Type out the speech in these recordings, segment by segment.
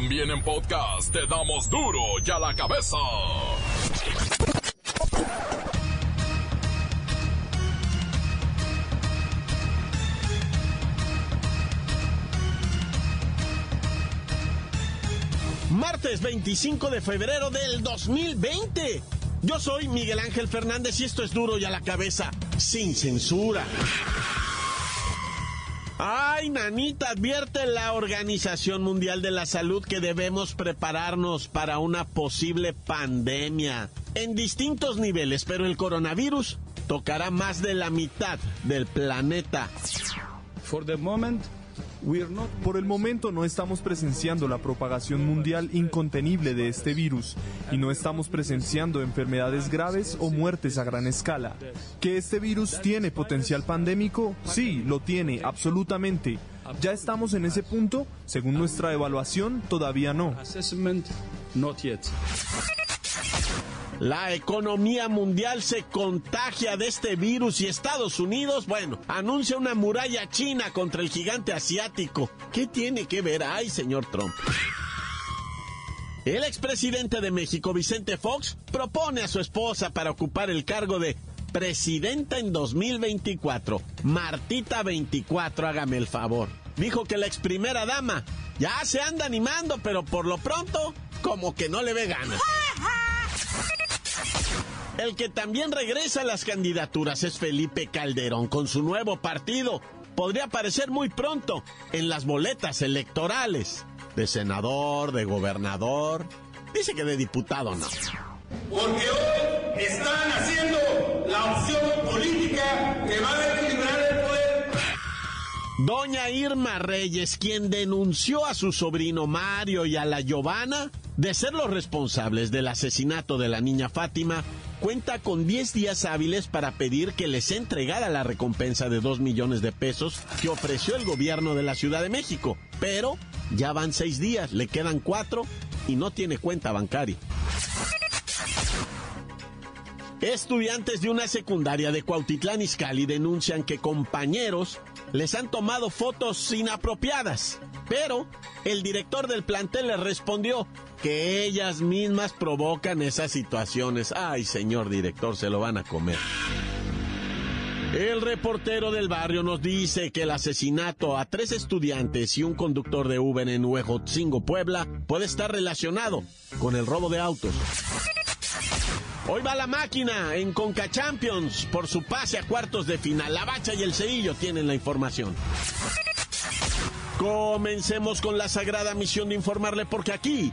También en podcast te damos duro y a la cabeza. Martes 25 de febrero del 2020. Yo soy Miguel Ángel Fernández y esto es duro y a la cabeza, sin censura. Ay, nanita, advierte la Organización Mundial de la Salud que debemos prepararnos para una posible pandemia en distintos niveles, pero el coronavirus tocará más de la mitad del planeta. For the moment, por el momento no estamos presenciando la propagación mundial incontenible de este virus y no estamos presenciando enfermedades graves o muertes a gran escala. ¿Que este virus tiene potencial pandémico? Sí, lo tiene, absolutamente. ¿Ya estamos en ese punto? Según nuestra evaluación, todavía no. La economía mundial se contagia de este virus y Estados Unidos, bueno, anuncia una muralla china contra el gigante asiático. ¿Qué tiene que ver ahí, señor Trump? El expresidente de México, Vicente Fox, propone a su esposa para ocupar el cargo de presidenta en 2024. Martita 24, hágame el favor. Dijo que la ex primera dama ya se anda animando, pero por lo pronto, como que no le ve ganas. El que también regresa a las candidaturas es Felipe Calderón con su nuevo partido. Podría aparecer muy pronto en las boletas electorales. De senador, de gobernador. Dice que de diputado no. Porque hoy están haciendo la opción política que va a equilibrar el poder. Doña Irma Reyes, quien denunció a su sobrino Mario y a la Giovanna de ser los responsables del asesinato de la niña Fátima, cuenta con 10 días hábiles para pedir que les entregara la recompensa de 2 millones de pesos que ofreció el gobierno de la Ciudad de México. Pero ya van 6 días, le quedan 4 y no tiene cuenta bancaria. Estudiantes de una secundaria de Cuautitlán Izcalli denuncian que compañeros les han tomado fotos inapropiadas, pero el director del plantel les respondió que ellas mismas provocan esas situaciones. Ay, señor director, se lo van a comer. El reportero del barrio nos dice que el asesinato a tres estudiantes y un conductor de Uber en Huejotzingo, Puebla, puede estar relacionado con el robo de autos. Hoy va la máquina en Conca Champions por su pase a cuartos de final. La Bacha y el Ceillo tienen la información. Comencemos con la sagrada misión de informarle porque aquí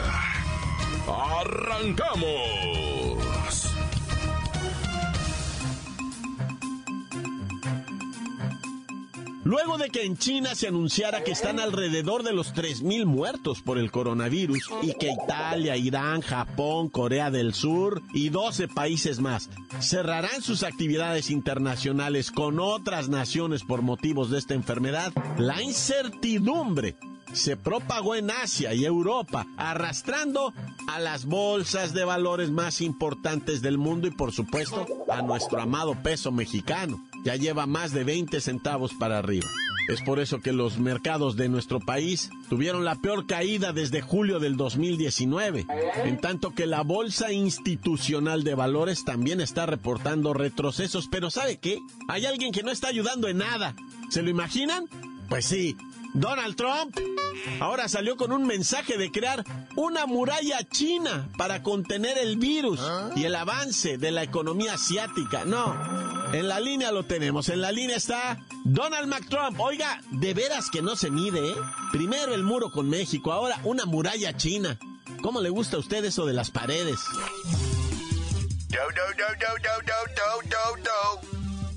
¡Arrancamos! Luego de que en China se anunciara que están alrededor de los 3.000 muertos por el coronavirus y que Italia, Irán, Japón, Corea del Sur y 12 países más cerrarán sus actividades internacionales con otras naciones por motivos de esta enfermedad, la incertidumbre se propagó en Asia y Europa, arrastrando a las bolsas de valores más importantes del mundo y por supuesto a nuestro amado peso mexicano. Ya lleva más de 20 centavos para arriba. Es por eso que los mercados de nuestro país tuvieron la peor caída desde julio del 2019, en tanto que la Bolsa Institucional de Valores también está reportando retrocesos, pero ¿sabe qué? Hay alguien que no está ayudando en nada. ¿Se lo imaginan? Pues sí, Donald Trump ahora salió con un mensaje de crear una muralla china para contener el virus ah. y el avance de la economía asiática. No, en la línea lo tenemos, en la línea está Donald Mac Trump. Oiga, de veras que no se mide, ¿eh? Primero el muro con México, ahora una muralla china. ¿Cómo le gusta a usted eso de las paredes?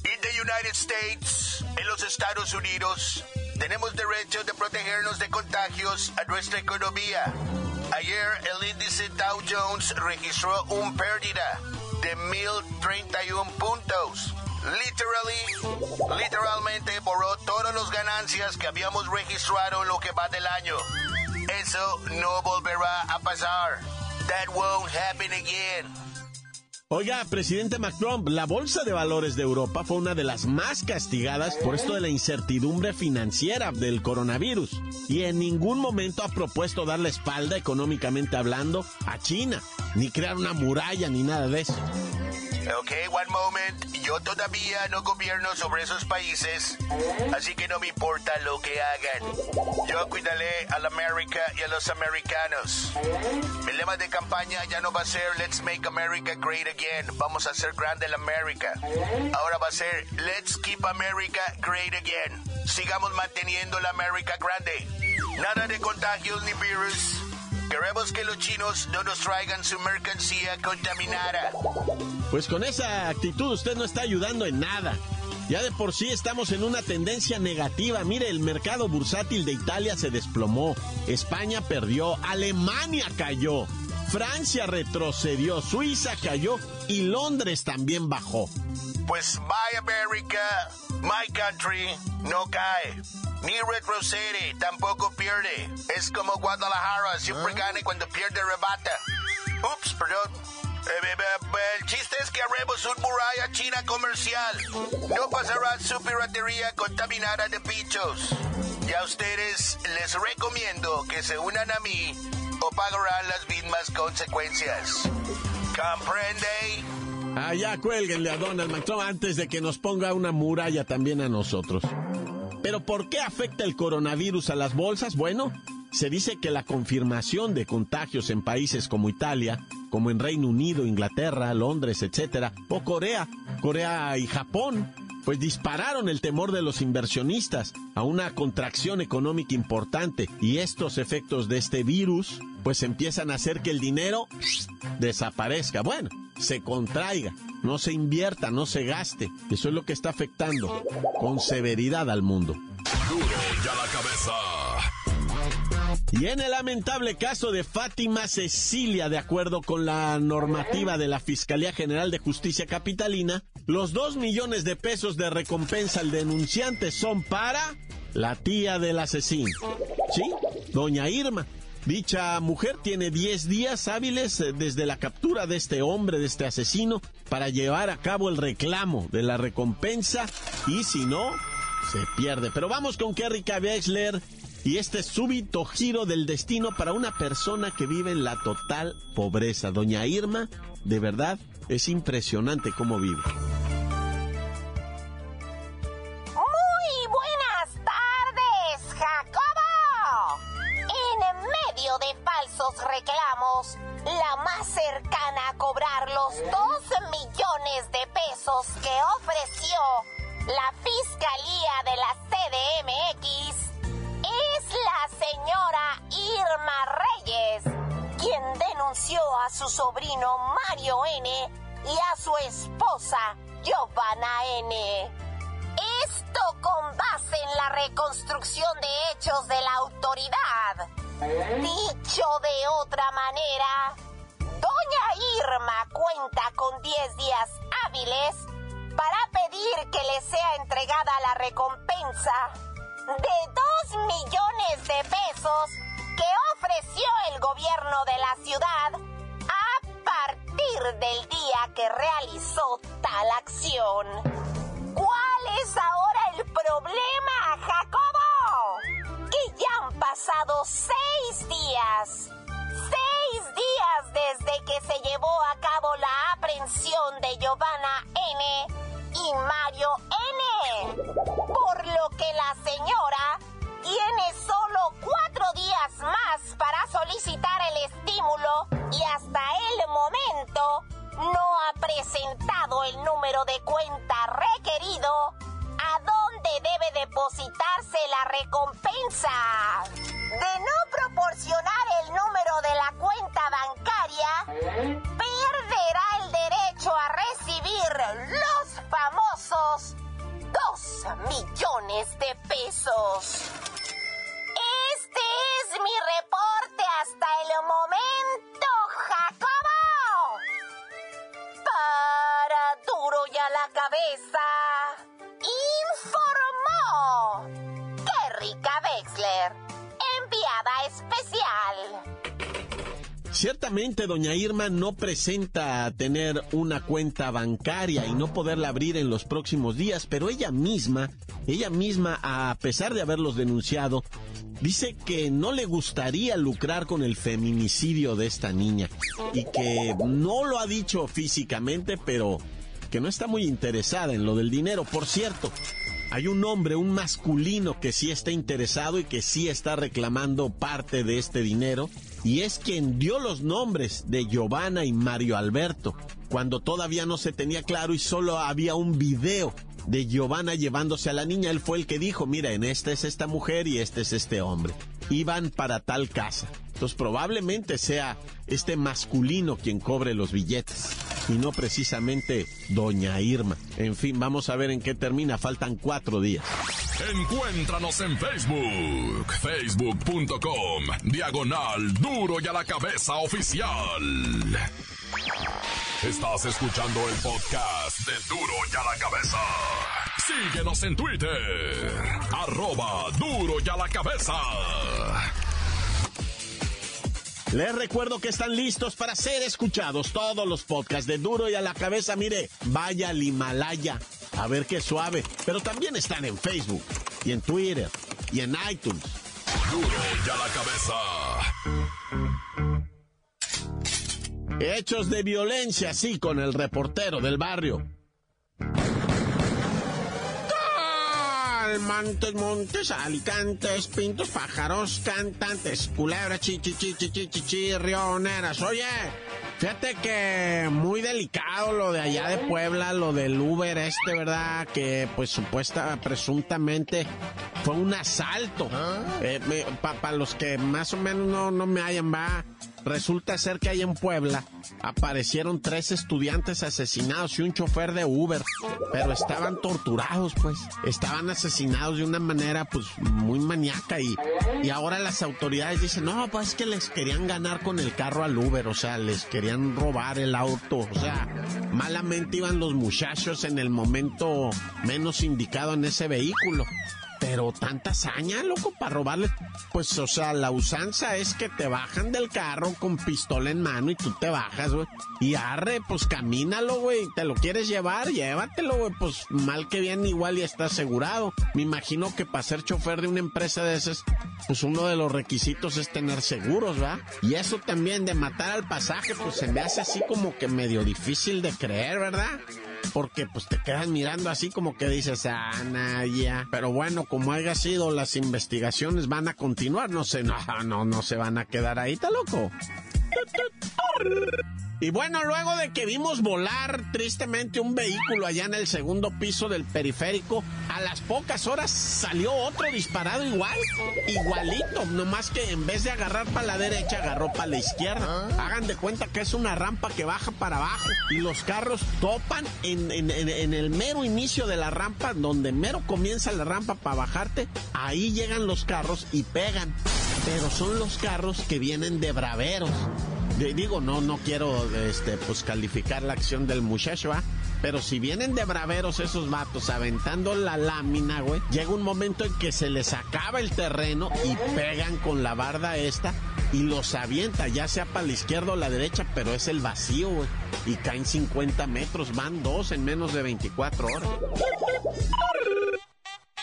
In the United States, en los Estados Unidos tenemos derecho de protegernos de contagios a nuestra economía. Ayer el índice Dow Jones registró un pérdida de 1031 puntos. Literally, literalmente borró todas las ganancias que habíamos registrado en lo que va del año. Eso no volverá a pasar. That won't happen again. Oiga, presidente Macron, la Bolsa de Valores de Europa fue una de las más castigadas por esto de la incertidumbre financiera del coronavirus y en ningún momento ha propuesto dar la espalda económicamente hablando a China, ni crear una muralla ni nada de eso. Ok, one moment. Yo todavía no gobierno sobre esos países, así que no me importa lo que hagan. Yo cuidaré a la América y a los americanos. El lema de campaña ya no va a ser Let's make America great again. Vamos a hacer grande la América. Ahora va a ser Let's keep America great again. Sigamos manteniendo la América grande. Nada de contagios ni virus. Queremos que los chinos no nos traigan su mercancía contaminada. Pues con esa actitud usted no está ayudando en nada. Ya de por sí estamos en una tendencia negativa. Mire, el mercado bursátil de Italia se desplomó. España perdió. Alemania cayó. Francia retrocedió. Suiza cayó. Y Londres también bajó. Pues My America, My Country, no cae. Ni retrocede, tampoco pierde. Es como Guadalajara, siempre gana y cuando pierde rebata. Ups, perdón. Eh, eh, eh, el chiste es que haremos un muralla china comercial. No pasará su piratería contaminada de bichos. Y a ustedes les recomiendo que se unan a mí o pagarán las mismas consecuencias. ¿Comprende? Allá cuélguenle a Donald Macron antes de que nos ponga una muralla también a nosotros. Pero ¿por qué afecta el coronavirus a las bolsas? Bueno, se dice que la confirmación de contagios en países como Italia, como en Reino Unido, Inglaterra, Londres, etcétera, o Corea, Corea y Japón, pues dispararon el temor de los inversionistas a una contracción económica importante y estos efectos de este virus pues empiezan a hacer que el dinero desaparezca. Bueno, se contraiga, no se invierta, no se gaste. Eso es lo que está afectando con severidad al mundo. Y en el lamentable caso de Fátima Cecilia, de acuerdo con la normativa de la Fiscalía General de Justicia Capitalina, los dos millones de pesos de recompensa al denunciante son para la tía del asesino. ¿Sí? Doña Irma. Dicha mujer tiene 10 días hábiles eh, desde la captura de este hombre, de este asesino, para llevar a cabo el reclamo de la recompensa y si no, se pierde. Pero vamos con Kerry Wexler y este súbito giro del destino para una persona que vive en la total pobreza. Doña Irma, de verdad, es impresionante cómo vive. Esposa Giovanna N. Esto con base en la reconstrucción de hechos de la autoridad Dicho de otra manera, Doña Irma cuenta con 10 días hábiles para pedir que le sea entregada la recompensa de 2 millones de pesos que ofreció el gobierno de la ciudad del día que realizó tal acción. ¿Cuál es ahora el problema, Jacobo? Que ya han pasado seis días. Seis días desde que se llevó a cabo de cuenta requerido a dónde debe depositarse la recompensa. De no proporcionar el número de la cuenta bancaria, perderá el derecho a recibir los famosos 2 millones de pesos. Cabeza, informó. Kerrika Wexler, enviada especial. Ciertamente, doña Irma no presenta tener una cuenta bancaria y no poderla abrir en los próximos días, pero ella misma, ella misma, a pesar de haberlos denunciado, dice que no le gustaría lucrar con el feminicidio de esta niña y que no lo ha dicho físicamente, pero que no está muy interesada en lo del dinero. Por cierto, hay un hombre, un masculino que sí está interesado y que sí está reclamando parte de este dinero y es quien dio los nombres de Giovanna y Mario Alberto, cuando todavía no se tenía claro y solo había un video de Giovanna llevándose a la niña. Él fue el que dijo, mira, en esta es esta mujer y este es este hombre. Iban para tal casa. Entonces probablemente sea este masculino quien cobre los billetes y no precisamente doña Irma. En fin, vamos a ver en qué termina. Faltan cuatro días. Encuéntranos en Facebook, facebook.com, diagonal duro y a la cabeza oficial. Estás escuchando el podcast de duro y a la cabeza. Síguenos en Twitter, arroba duro y a la cabeza. Les recuerdo que están listos para ser escuchados todos los podcasts de Duro y a la cabeza. Mire, vaya al Himalaya. A ver qué suave. Pero también están en Facebook y en Twitter y en iTunes. Duro y a la cabeza. Hechos de violencia, sí, con el reportero del barrio. Montes, montes, alicantes, pintos, pájaros, cantantes, culebras, chichichichichichi, rioneras. Oye, fíjate que muy delicado lo de allá de Puebla, lo del Uber este, ¿verdad? Que pues supuesta, presuntamente fue un asalto. Eh, Para los que más o menos no, no me hayan, va. Resulta ser que ahí en Puebla aparecieron tres estudiantes asesinados y un chofer de Uber, pero estaban torturados, pues. Estaban asesinados de una manera, pues, muy maníaca y, y ahora las autoridades dicen, no, pues es que les querían ganar con el carro al Uber, o sea, les querían robar el auto, o sea, malamente iban los muchachos en el momento menos indicado en ese vehículo. Pero tanta hazaña, loco, para robarle. Pues, o sea, la usanza es que te bajan del carro con pistola en mano y tú te bajas, güey. Y arre, pues camínalo, güey. Te lo quieres llevar, llévatelo, güey. Pues mal que bien, igual ya está asegurado. Me imagino que para ser chofer de una empresa de esas, pues uno de los requisitos es tener seguros, ¿va? Y eso también de matar al pasaje, pues se me hace así como que medio difícil de creer, ¿verdad? Porque pues te quedas mirando así como que dices, ah, ya. Pero bueno, como haya sido, las investigaciones van a continuar, no sé, no, no, no se van a quedar ahí, está loco. Y bueno, luego de que vimos volar tristemente un vehículo allá en el segundo piso del periférico, a las pocas horas salió otro disparado igual, igualito, nomás que en vez de agarrar para la derecha, agarró para la izquierda. Hagan de cuenta que es una rampa que baja para abajo y los carros topan en, en, en el mero inicio de la rampa, donde mero comienza la rampa para bajarte, ahí llegan los carros y pegan. Pero son los carros que vienen de braveros. Digo, no, no quiero este, pues calificar la acción del muchacho, ¿ah? Pero si vienen de braveros esos vatos aventando la lámina, güey, llega un momento en que se les acaba el terreno y pegan con la barda esta y los avienta, ya sea para la izquierda o la derecha, pero es el vacío, güey. Y caen 50 metros, van dos en menos de 24 horas.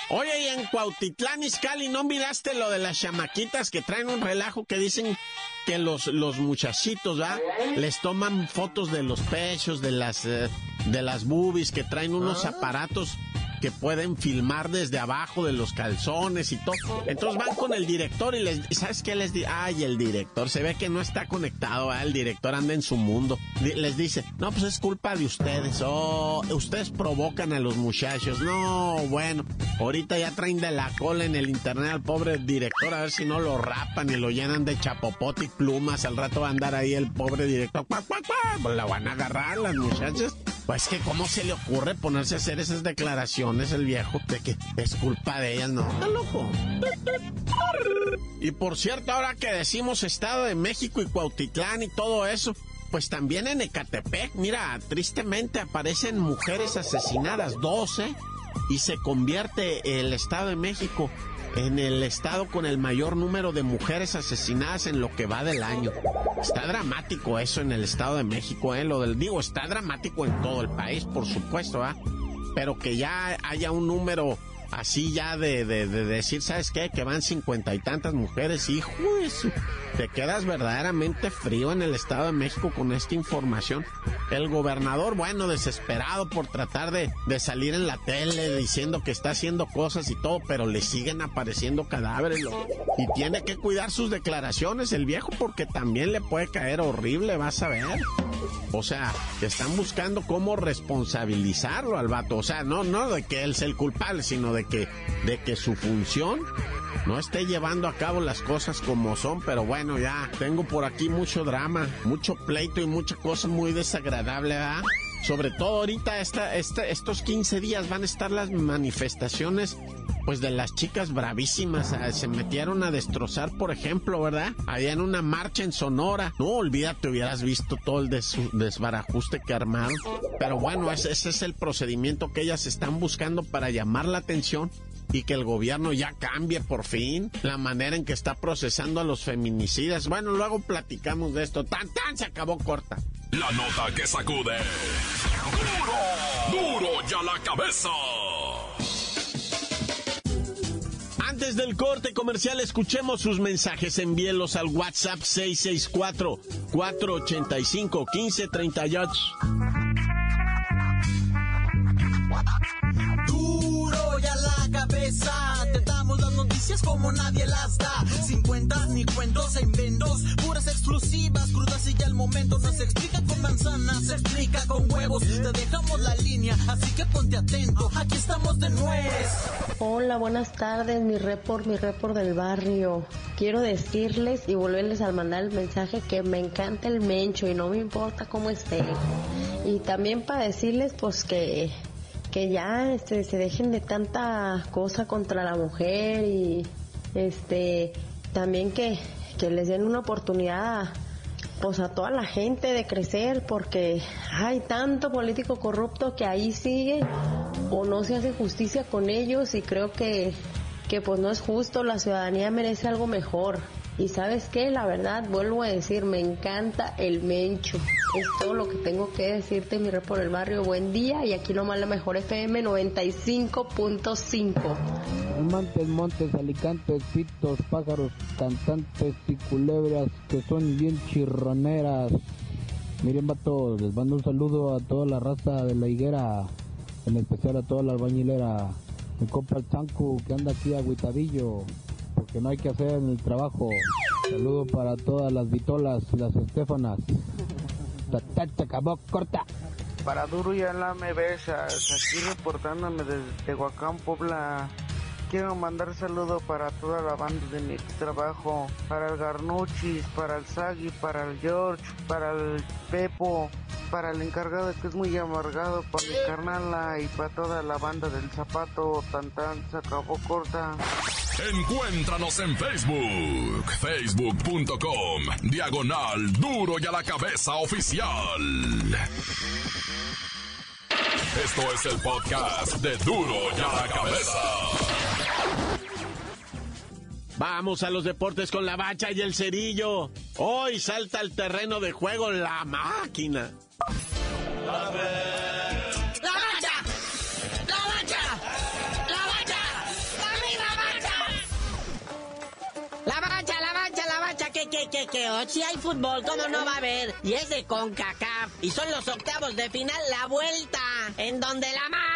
Oye, y en Cuautitlán, Izcalli, ¿no miraste lo de las chamaquitas que traen un relajo que dicen que los, los muchachitos. Les toman fotos de los pechos, de las, eh, de las boobies, que traen unos aparatos que pueden filmar desde abajo de los calzones y todo. Entonces van con el director y les, ¿sabes qué les dice? Ay, el director, se ve que no está conectado, el director anda en su mundo. Les dice, no, pues es culpa de ustedes, oh, ustedes provocan a los muchachos. No, bueno, ahorita ya traen de la cola en el internet al pobre director a ver si no lo rapan y lo llenan de chapopote y plumas. Al rato va a andar ahí el pobre director, pues la van a agarrar las muchachas Pues que cómo se le ocurre ponerse a hacer esas declaraciones el viejo de que es culpa de ellas, no, está loco. Y por cierto, ahora que decimos Estado de México y Cuautitlán y todo eso, pues también en Ecatepec, mira, tristemente aparecen mujeres asesinadas, 12, y se convierte el Estado de México en el estado con el mayor número de mujeres asesinadas en lo que va del año. Está dramático eso en el Estado de México, ¿eh? Lo del digo, está dramático en todo el país, por supuesto, ¿ah? Pero que ya haya un número así ya de, de, decir, ¿sabes qué? Que van cincuenta y tantas mujeres, hijo, te quedas verdaderamente frío en el Estado de México con esta información. El gobernador, bueno, desesperado por tratar de, de salir en la tele diciendo que está haciendo cosas y todo, pero le siguen apareciendo cadáveres. Y tiene que cuidar sus declaraciones el viejo porque también le puede caer horrible, vas a ver. O sea, están buscando cómo responsabilizarlo al vato. O sea, no, no de que él sea el culpable, sino de que, de que su función no esté llevando a cabo las cosas como son, pero bueno, ya tengo por aquí mucho drama, mucho pleito y mucha cosa muy desagradable, ¿verdad? Sobre todo ahorita esta, esta, estos 15 días van a estar las manifestaciones pues de las chicas bravísimas ah, se metieron a destrozar, por ejemplo, ¿verdad? Allá en una marcha en Sonora. No, olvídate, hubieras visto todo el desbarajuste que armaron. Pero bueno, ese, ese es el procedimiento que ellas están buscando para llamar la atención y que el gobierno ya cambie por fin la manera en que está procesando a los feminicidas. Bueno, luego platicamos de esto. Tan tan se acabó corta. La nota que sacude. Duro, duro ya la cabeza. Antes del corte comercial, escuchemos sus mensajes. Envíelos al WhatsApp 664-485-1538. Noticias como nadie las da. Sin cuentas ni cuentos en vendos, puras exclusivas, crudas y ya el momento no se explica con manzanas, se explica con huevos. Te dejamos la línea, así que ponte atento, aquí estamos de nuez. Hola, buenas tardes, mi report, mi report del barrio. Quiero decirles y volverles a mandar el mensaje que me encanta el mencho y no me importa cómo esté. Y también para decirles pues que que ya este, se dejen de tanta cosa contra la mujer y este también que, que les den una oportunidad a, pues a toda la gente de crecer porque hay tanto político corrupto que ahí sigue o no se hace justicia con ellos y creo que, que pues no es justo, la ciudadanía merece algo mejor. Y sabes qué, la verdad, vuelvo a decir, me encanta el mencho. Es todo lo que tengo que decirte, mi rey por el barrio. Buen día y aquí nomás la mejor FM 95.5. Montes, montes, alicantes, pitos, pájaros, cantantes y culebras que son bien chirroneras. Miren, vato, les mando un saludo a toda la raza de la higuera, en especial a toda la albañilera. Me compra el chanco que anda aquí a Huitavillo porque no hay que hacer en el trabajo. Saludo para todas las vitolas, las estefanas. Acabó corta. Para Duro y me besas, aquí reportándome desde Tehuacán, Puebla. Quiero mandar saludo para toda la banda de mi trabajo, para el Garnuchis, para el Sagi, para el George, para el Pepo, para el encargado que es muy amargado, para mi carnala y para toda la banda del zapato, tan tan, se acabó corta. Encuéntranos en Facebook, facebook.com, diagonal duro y a la cabeza oficial. Esto es el podcast de duro y a la cabeza. Vamos a los deportes con la bacha y el cerillo. Hoy salta al terreno de juego la máquina. que, que, oh, si hay fútbol, ¿cómo no va a haber? Y es de CONCACAF. Y son los octavos de final, la vuelta, en donde la máquina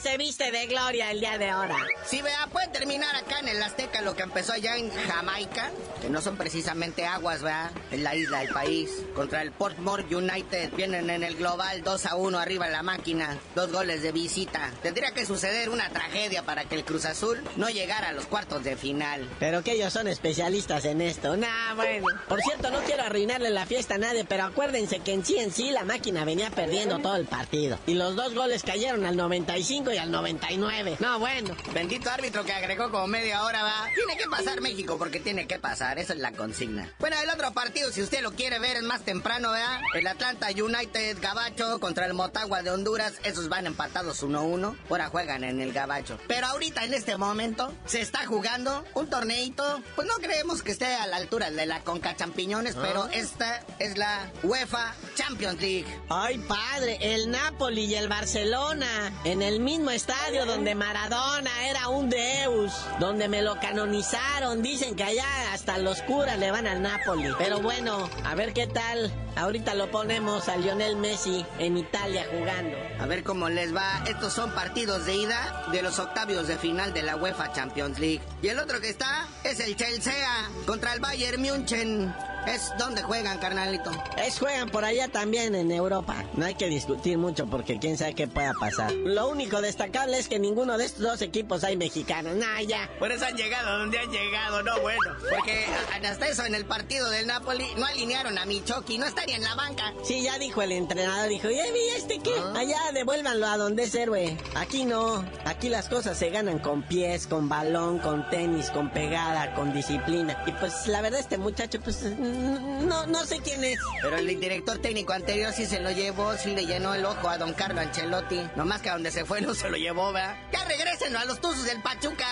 se viste de gloria el día de ahora. Sí, vea, puede terminar acá en el Azteca lo que empezó allá en Jamaica, que no son precisamente aguas, ¿verdad? En la isla del país. Contra el Portmore United vienen en el global 2 a 1 arriba en la máquina, dos goles de visita. Tendría que suceder una tragedia para que el Cruz Azul no llegara a los cuartos de final. Pero que ellos son especialistas en esto. Nah, bueno. Por cierto, no quiero arruinarle la fiesta a nadie, pero acuérdense que en sí en sí la máquina venía perdiendo todo el partido. Y los dos goles cayeron al 95 y al 99. No, bueno. Bendito árbitro que agregó como media hora, va. Tiene que pasar México porque tiene que pasar, esa es la consigna. Bueno, el otro partido, si usted lo quiere ver, es más temprano, ¿verdad? El Atlanta United Gabacho contra el Motagua de Honduras, esos van empatados 1-1. Ahora juegan en el Gabacho. Pero ahorita, en este momento, se está jugando un torneito. Pues no creemos que esté a la altura de la Conca Champiñones, pero esta es la UEFA Champions League. Ay, padre, el Napoli y el Barcelona en el mismo estadio donde Maradona era un deus, donde me lo canonizaron. Dicen que allá hasta los curas le van al Napoli. Pero bueno, a ver qué tal. Ahorita lo ponemos a Lionel Messi en Italia jugando. A ver cómo les va. Estos son partidos de ida de los octavios de final de la UEFA Champions League. Y el otro que está es el Chelsea contra el Bayern München. Es donde juegan, carnalito. Es juegan por allá también en Europa. No hay que discutir mucho porque quién sabe qué pueda pasar. Lo único destacable es que ninguno de estos dos equipos hay mexicanos. Nah, ya. Por eso han llegado donde han llegado, no bueno. Porque hasta eso en el partido del Napoli no alinearon a Michoki, no estaría en la banca. Sí, ya dijo el entrenador, dijo, ¿y este qué? Allá devuélvanlo a donde es héroe. Aquí no. Aquí las cosas se ganan con pies, con balón, con tenis, con pegada, con disciplina. Y pues la verdad este muchacho, pues no, no sé quién es. Pero el director técnico anterior sí se lo llevó, sí le llenó el ojo a don Carlo Ancelotti. Nomás que a donde se fue no se lo llevó, ¿verdad? Ya regresen a los tuzos del Pachuca.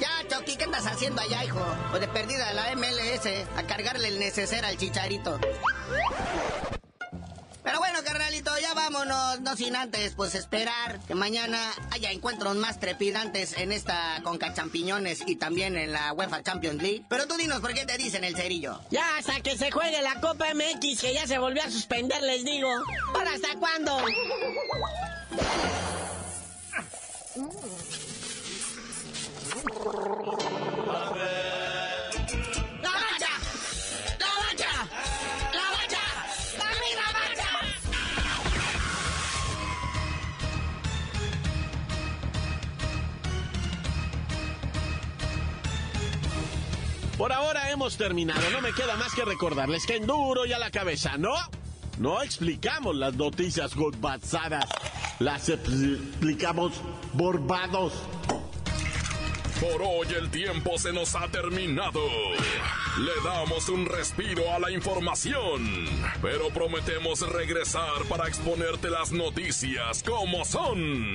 Ya, Chucky, ¿qué estás haciendo allá, hijo? O de perdida a la MLS, a cargarle el neceser al chicharito. Carnalito, ya vámonos, no sin antes, pues esperar que mañana haya encuentros más trepidantes en esta Conca Champiñones y también en la UEFA Champions League. Pero tú dinos por qué te dicen el cerillo. Ya hasta que se juegue la Copa MX, que ya se volvió a suspender, les digo. ¿Para hasta cuándo? Por ahora hemos terminado. No me queda más que recordarles que en duro y a la cabeza, ¿no? No explicamos las noticias godbazadas. Las explicamos borbados. Por hoy el tiempo se nos ha terminado. Le damos un respiro a la información, pero prometemos regresar para exponerte las noticias como son.